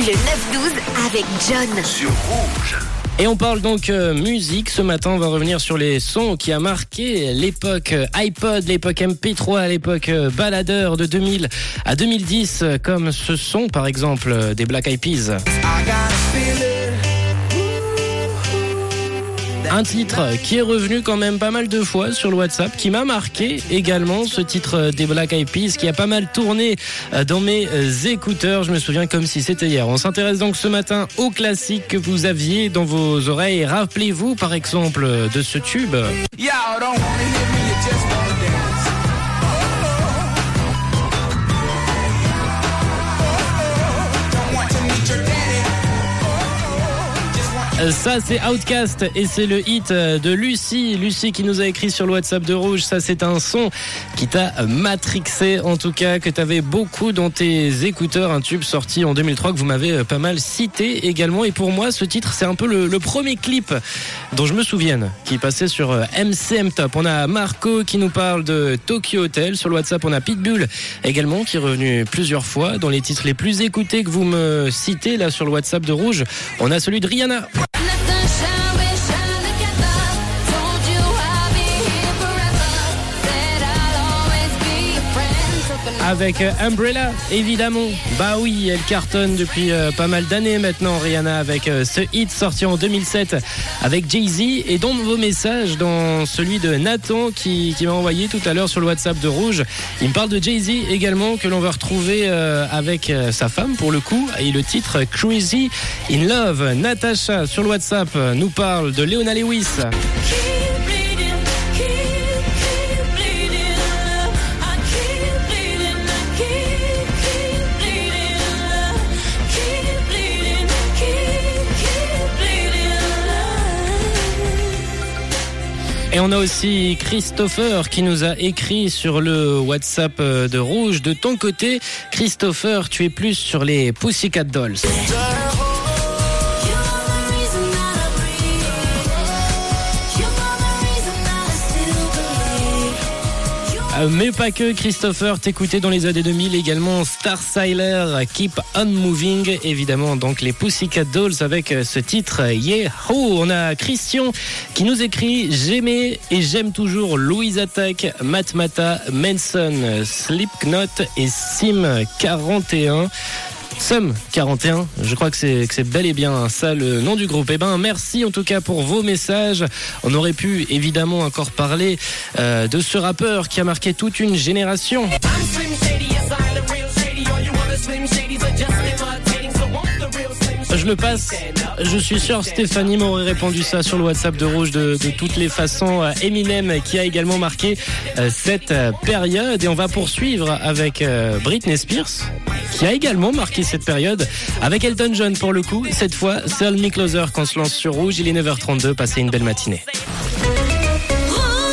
Le 9-12 avec John. Sur Rouge. Et on parle donc euh, musique. Ce matin, on va revenir sur les sons qui a marqué l'époque euh, iPod, l'époque MP3, l'époque euh, baladeur de 2000 à 2010, euh, comme ce son par exemple des Black Eyed Peas. Un titre qui est revenu quand même pas mal de fois sur le WhatsApp, qui m'a marqué également, ce titre des Black Eyed Peas, qui a pas mal tourné euh, dans mes euh, écouteurs. Je me souviens comme si c'était hier. On s'intéresse donc ce matin aux classiques que vous aviez dans vos oreilles. Rappelez-vous par exemple de ce tube. Ça c'est Outcast et c'est le hit euh, de Lucie. Lucie qui nous a écrit sur le WhatsApp de Rouge. Ça c'est un son qui t'a matrixé en tout cas, que t'avais beaucoup dans tes écouteurs. Un tube sorti en 2003 que vous m'avez euh, pas mal cité également. Et pour moi ce titre c'est un peu le, premier clip dont je me souvienne qui passait sur euh, MCM Top. On a Marco qui nous parle de Tokyo Hotel. Sur le WhatsApp on a Pitbull également qui est revenu plusieurs fois dans les titres les plus écoutés que vous me citez là sur le WhatsApp de Rouge. On a celui de Rihanna. Avec euh, Umbrella, évidemment. Bah oui, elle cartonne depuis euh, pas mal d'années maintenant, Rihanna, avec euh, ce hit sorti en 2007 avec Jay-Z. Et dans vos messages, dans celui de Nathan qui, qui m'a envoyé tout à l'heure sur le WhatsApp de Rouge, il me parle de Jay-Z également, que l'on va retrouver avec sa femme pour le coup, et le titre Crazy in Love. Natacha sur le WhatsApp nous parle de Leona Lewis. Et on a aussi Christopher qui nous a écrit sur le WhatsApp euh, de Rouge. De ton côté, Christopher, tu es plus sur les Pussycat Dolls. Mais pas que Christopher, t'écoutais dans les années 2000 également Star Sailor, Keep On Moving, évidemment donc les Pussycat Dolls avec euh, ce titre Yeah Ho. On a Christian qui nous écrit J'aimais et j'aime toujours Louise Attack, Matmata, Manson, Slipknot et Sim 41. Sum 41, je crois que c'est que c'est bel et bien ça le nom du groupe. Eh ben merci en tout cas pour vos messages. On aurait pu évidemment encore parler euh, de ce rappeur qui a marqué toute une génération. Je le passe. Je suis sûr Stéphanie m'aurait répondu ça sur le WhatsApp de Rouge de, toutes les façons. Euh, Eminem qui a également marqué euh, cette euh, période et on va poursuivre avec Britney Spears qui a également marqué cette période avec Elton John pour le coup. Cette fois, c'est Me Closer qu'on se lance sur Rouge. Il est 9h32. Passez une belle matinée.